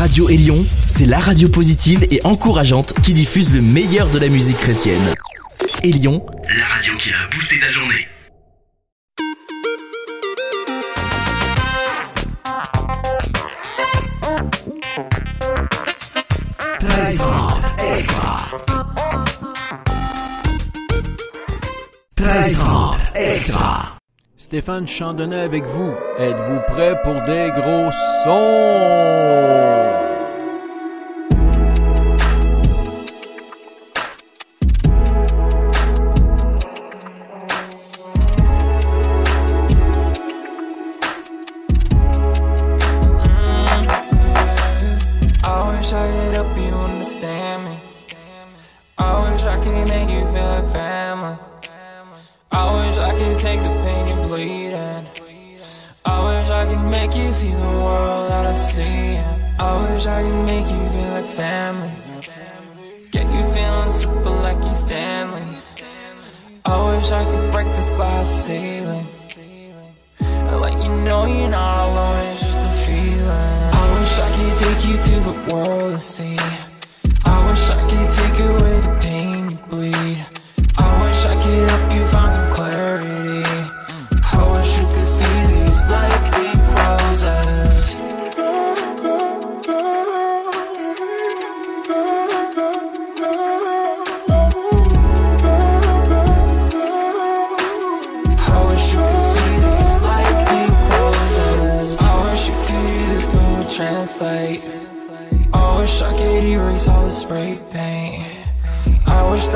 Radio Élion, c'est la radio positive et encourageante qui diffuse le meilleur de la musique chrétienne. Élion, la radio qui a boosté ta journée. extra. extra. Stéphane Chandonnet avec vous. Êtes-vous prêt pour des gros sons? make you see the world that I see. I wish I could make you feel like family. Get you feeling super like you Stanley. I wish I could break this glass ceiling. And let you know you're not alone, it's just a feeling. I wish I could take you to the world to see. I wish I could take away the pain you bleed.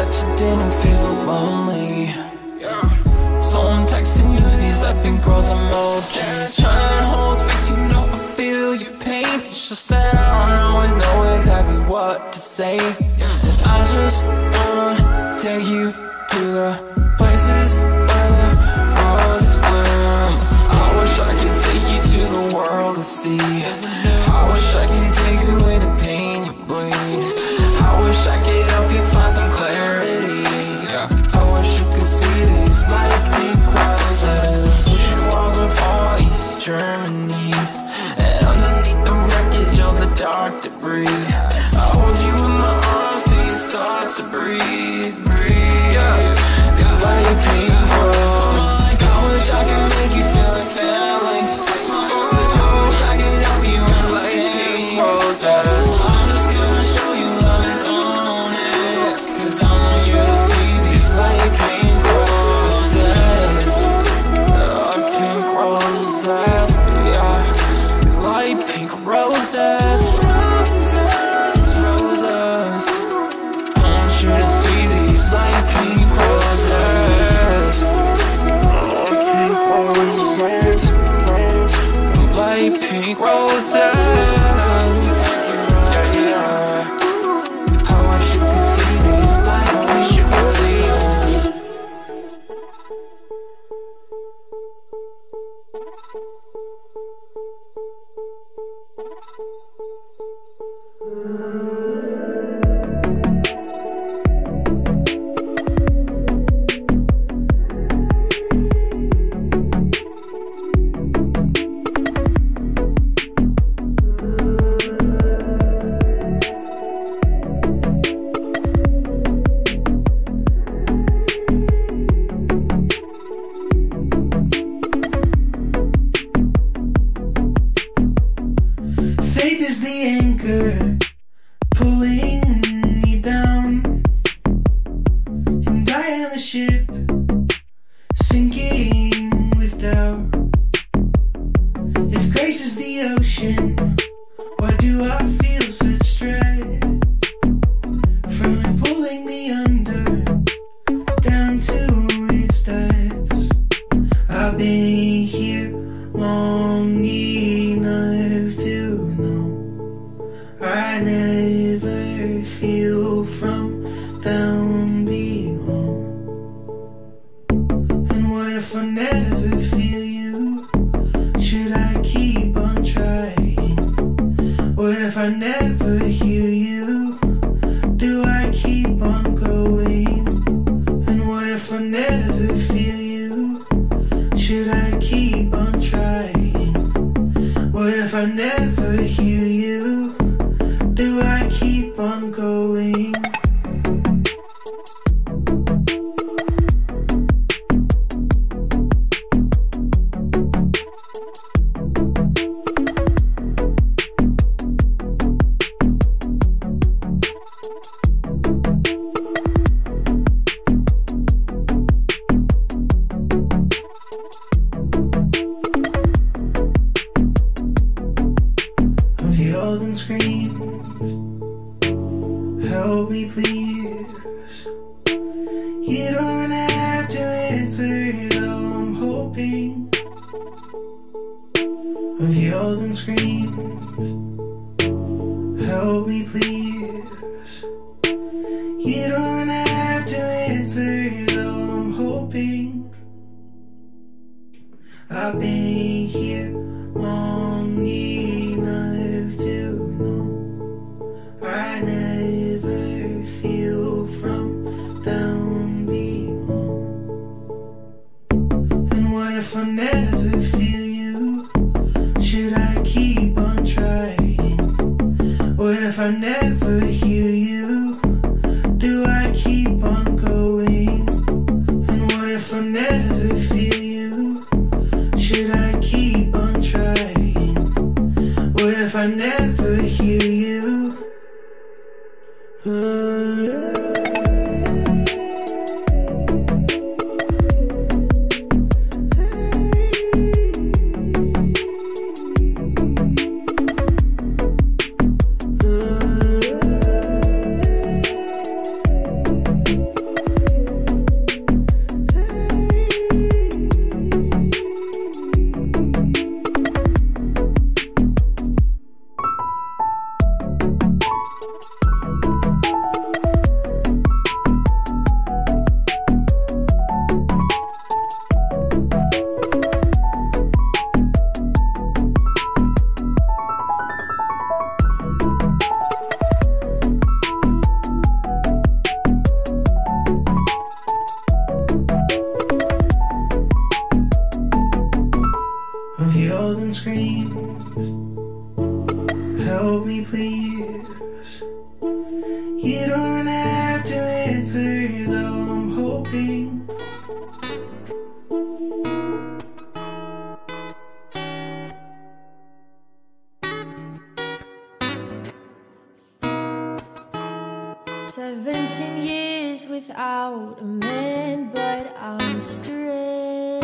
that you didn't feel lonely. Yeah. So I'm texting you these up and girls emojis. Trying to hold space, you know I feel your pain. It's just that I don't always know exactly what to say. And I just wanna take you to the You don't have to answer Seventeen years without a man, but I'm straight,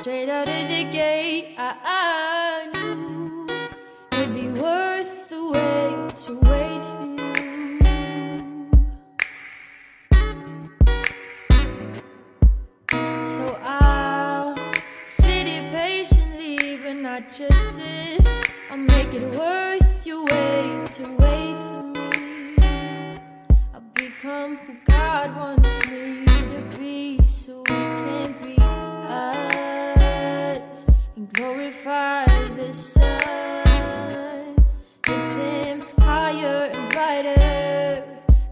straight out of the gate. glorify the sun, lift him higher and brighter,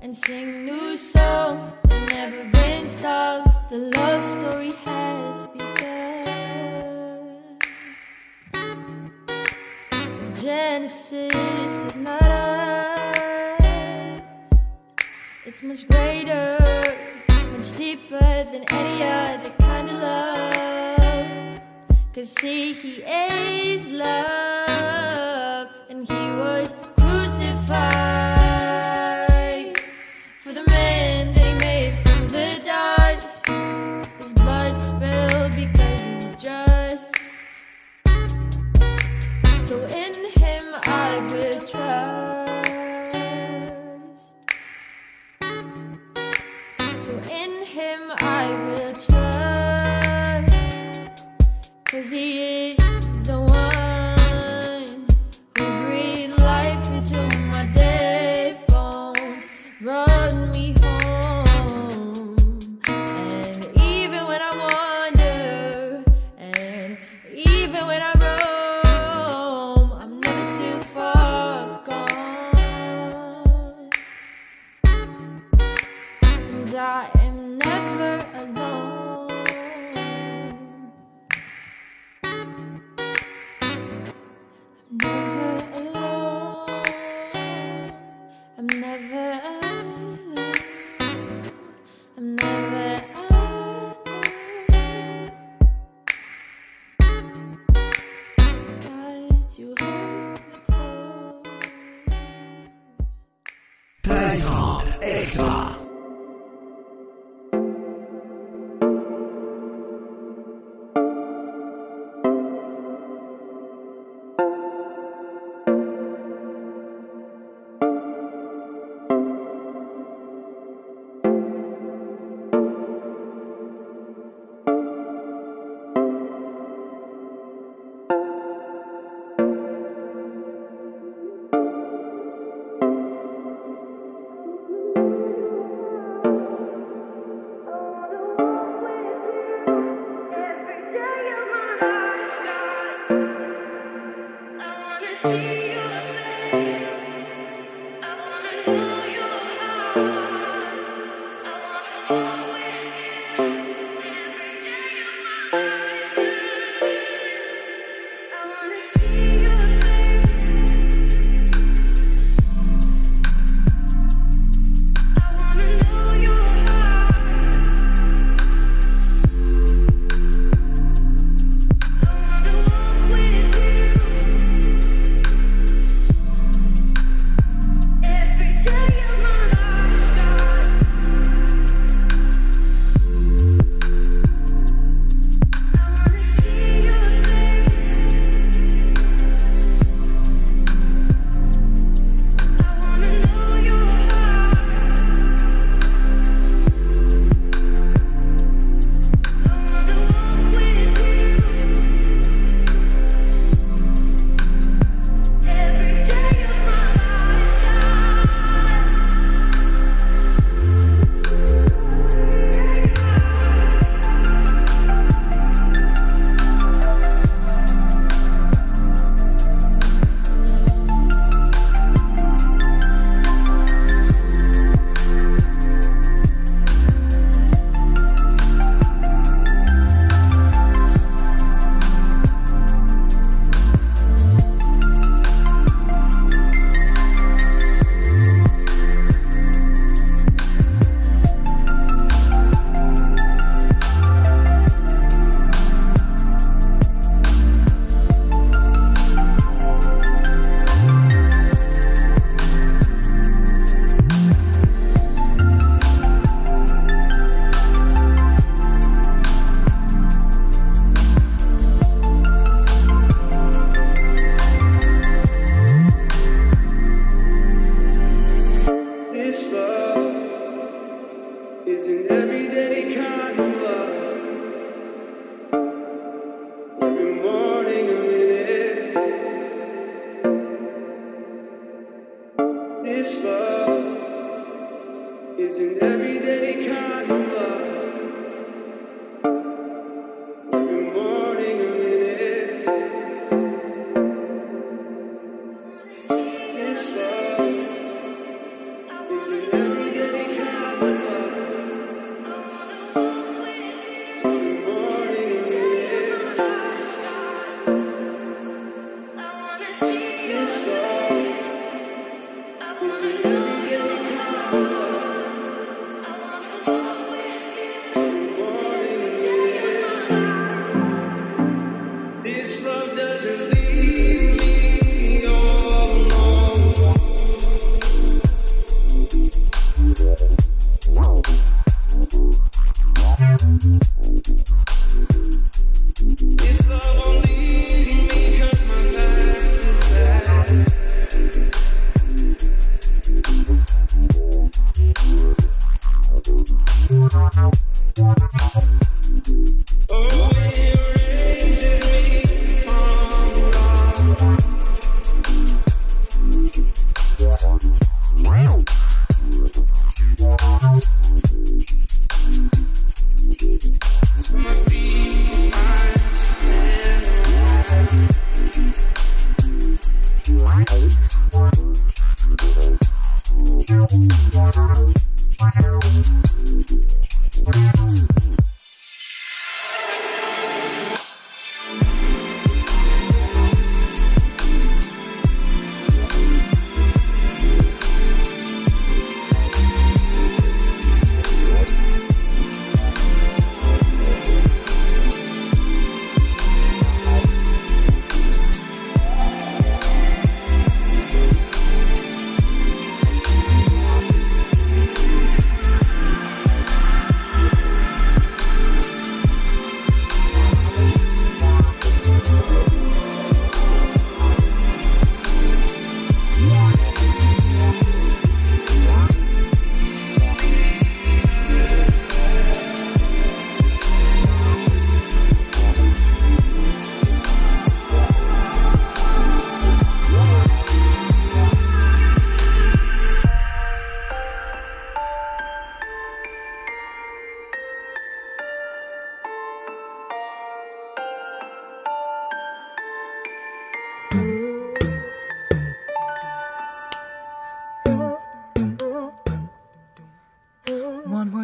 and sing new songs that never been sung. The love story has begun. Genesis is not us; it's much greater, much deeper than any other kind of love. Cause see, he is love. I am never alone. I'm never alone. I'm never alone. I'm never alone. Extra.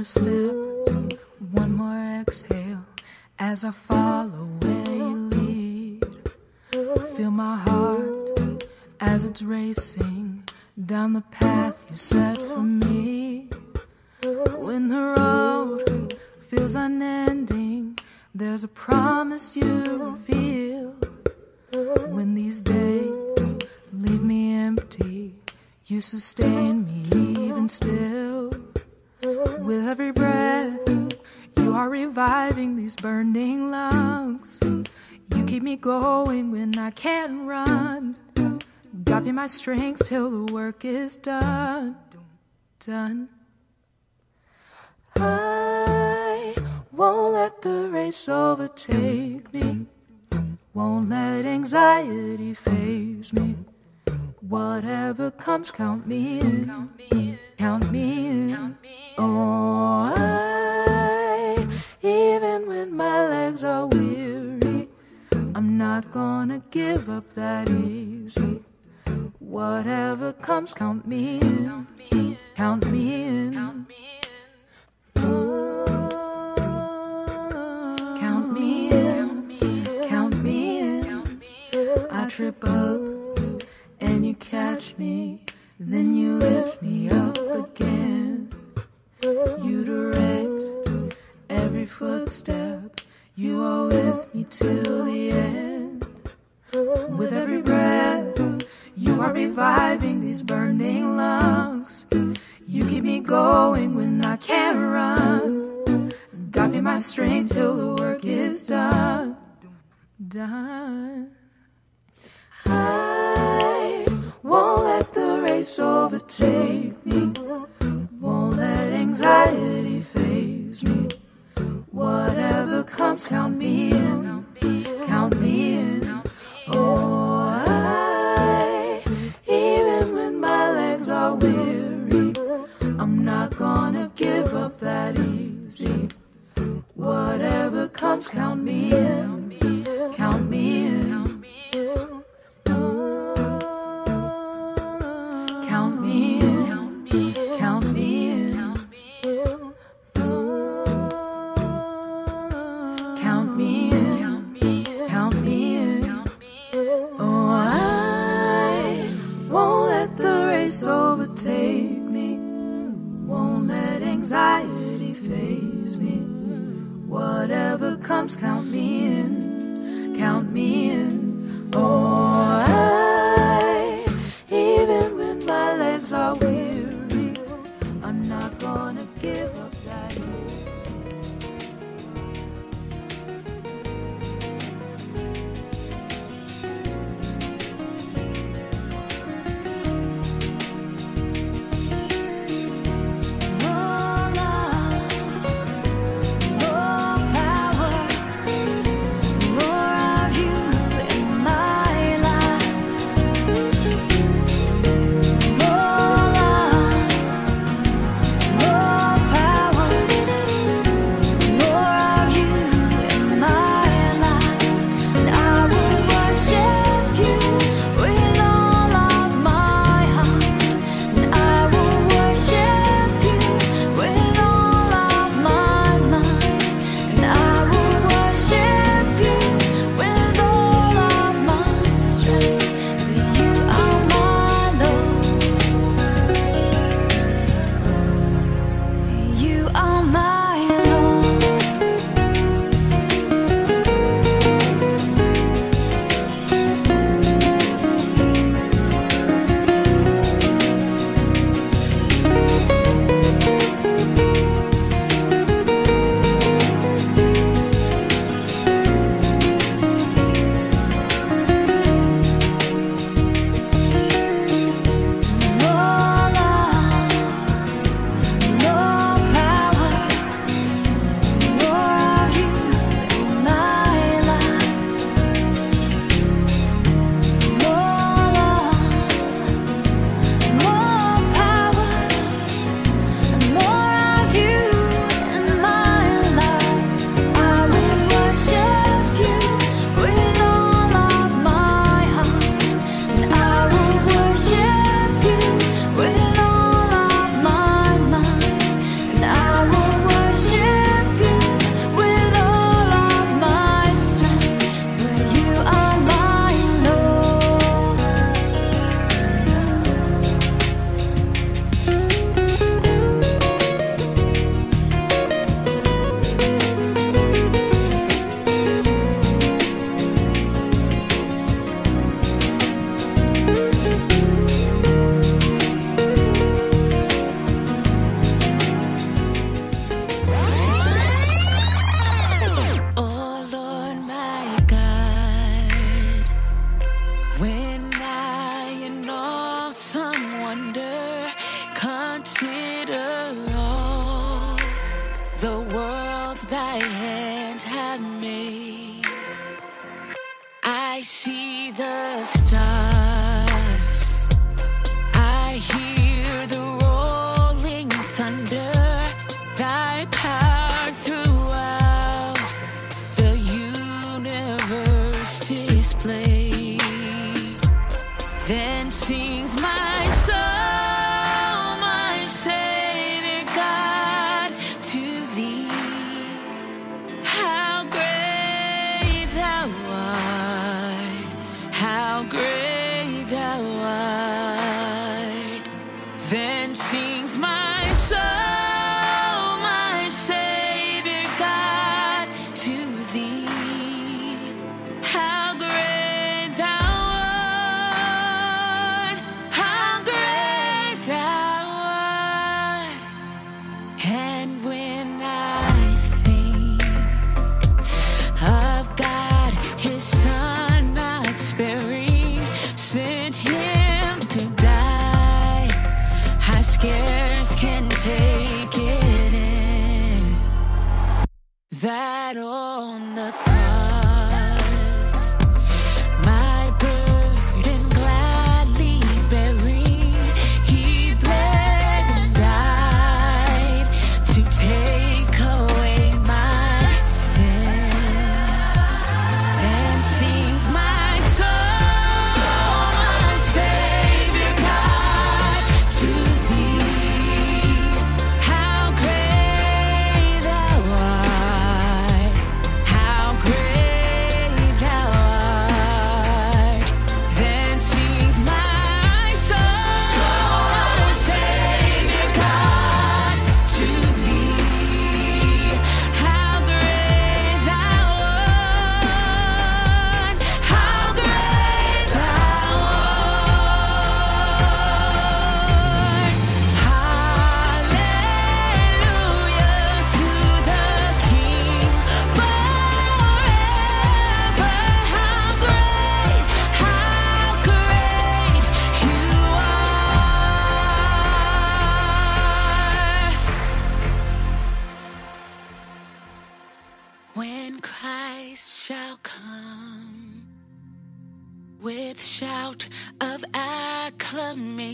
More step, one more exhale as I follow where you lead. Feel my heart as it's racing down the path you set for me. When the road feels unending, there's a promise you reveal. When these days leave me empty, you sustain me even still. With every breath, you are reviving these burning lungs. You keep me going when I can't run. God be my strength till the work is done. Done. I won't let the race overtake me. Won't let anxiety phase me. Whatever comes, count me in. Count me in. Oh, I, even when my legs are weary, I'm not gonna give up that easy. Whatever comes, count me in. count me in. Count me in. Count me in. Count me in. I trip up and you catch me, then you lift me up again. You direct every footstep, you are with me till the end. With every breath, you are reviving these burning lungs. You keep me going when I can't run. God me my strength till the work is done. Done. I won't let overtake me. Won't let anxiety phase me. Whatever comes, count me in. Count me in. Oh, I, even when my legs are weary, I'm not gonna give up that easy. Whatever comes, count me in.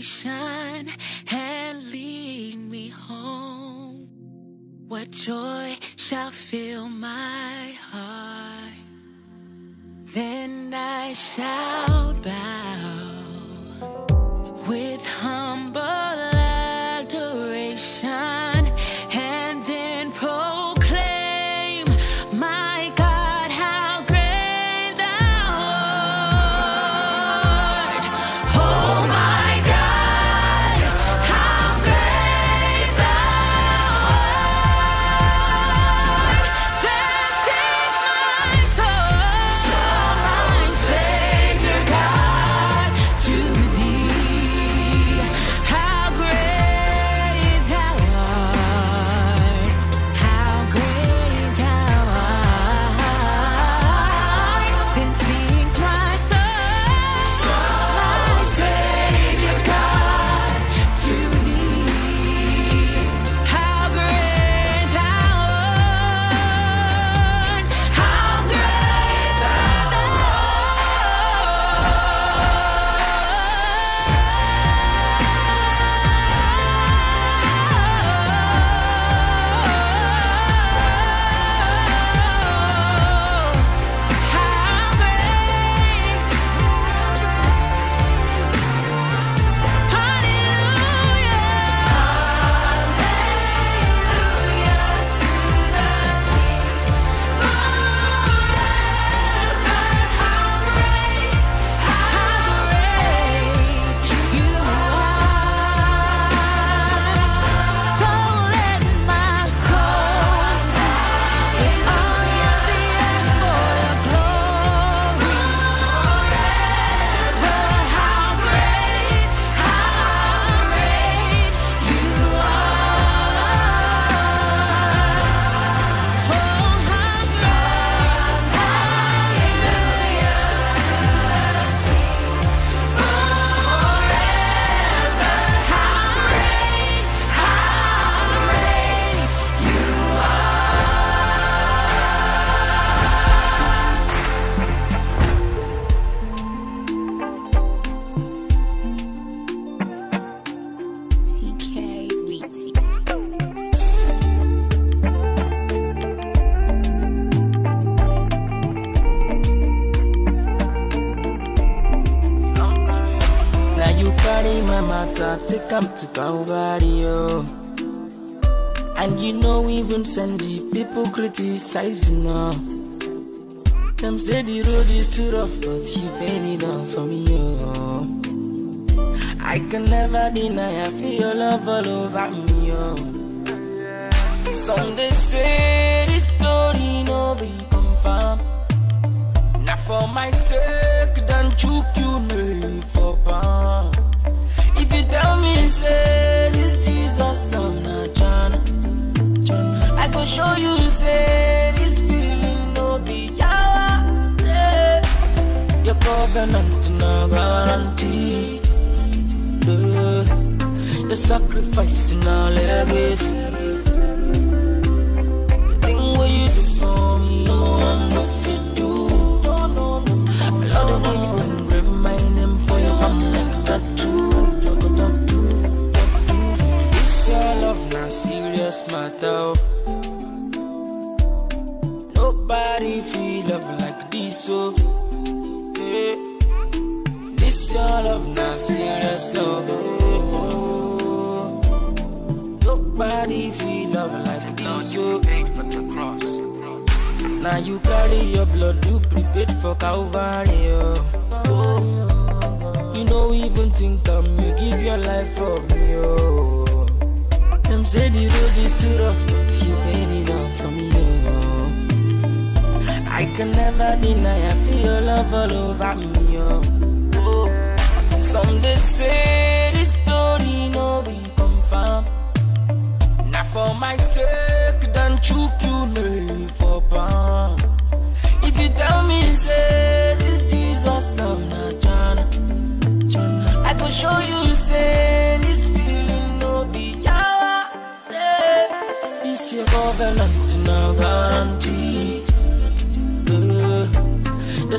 shine and lead me home. What joy shall fill my heart? Then I shall bow with humble. My matter, take am to Calvary. And you know even send the people criticizing, oh. Them say the road is too rough, but you paid it all for me, oh. I can never deny, I feel your love all over me, oh. Some they say this story no be confirmed. Now for my sake, don't you me for. Tell me say this Jesus love na John, I go show you say this feeling no be yawa. Yeah. Your covenant no guarantee. Yeah. Your sacrifice no legacy. Your love me.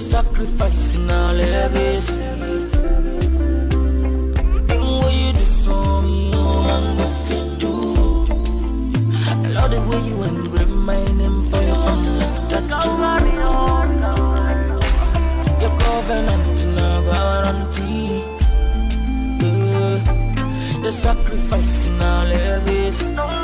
The sacrifice no legacy. The thing what you do for me, no one go fit do. I love the way you engrave my name for your like tattoo. Your covenant no guarantee. The sacrifice legacy.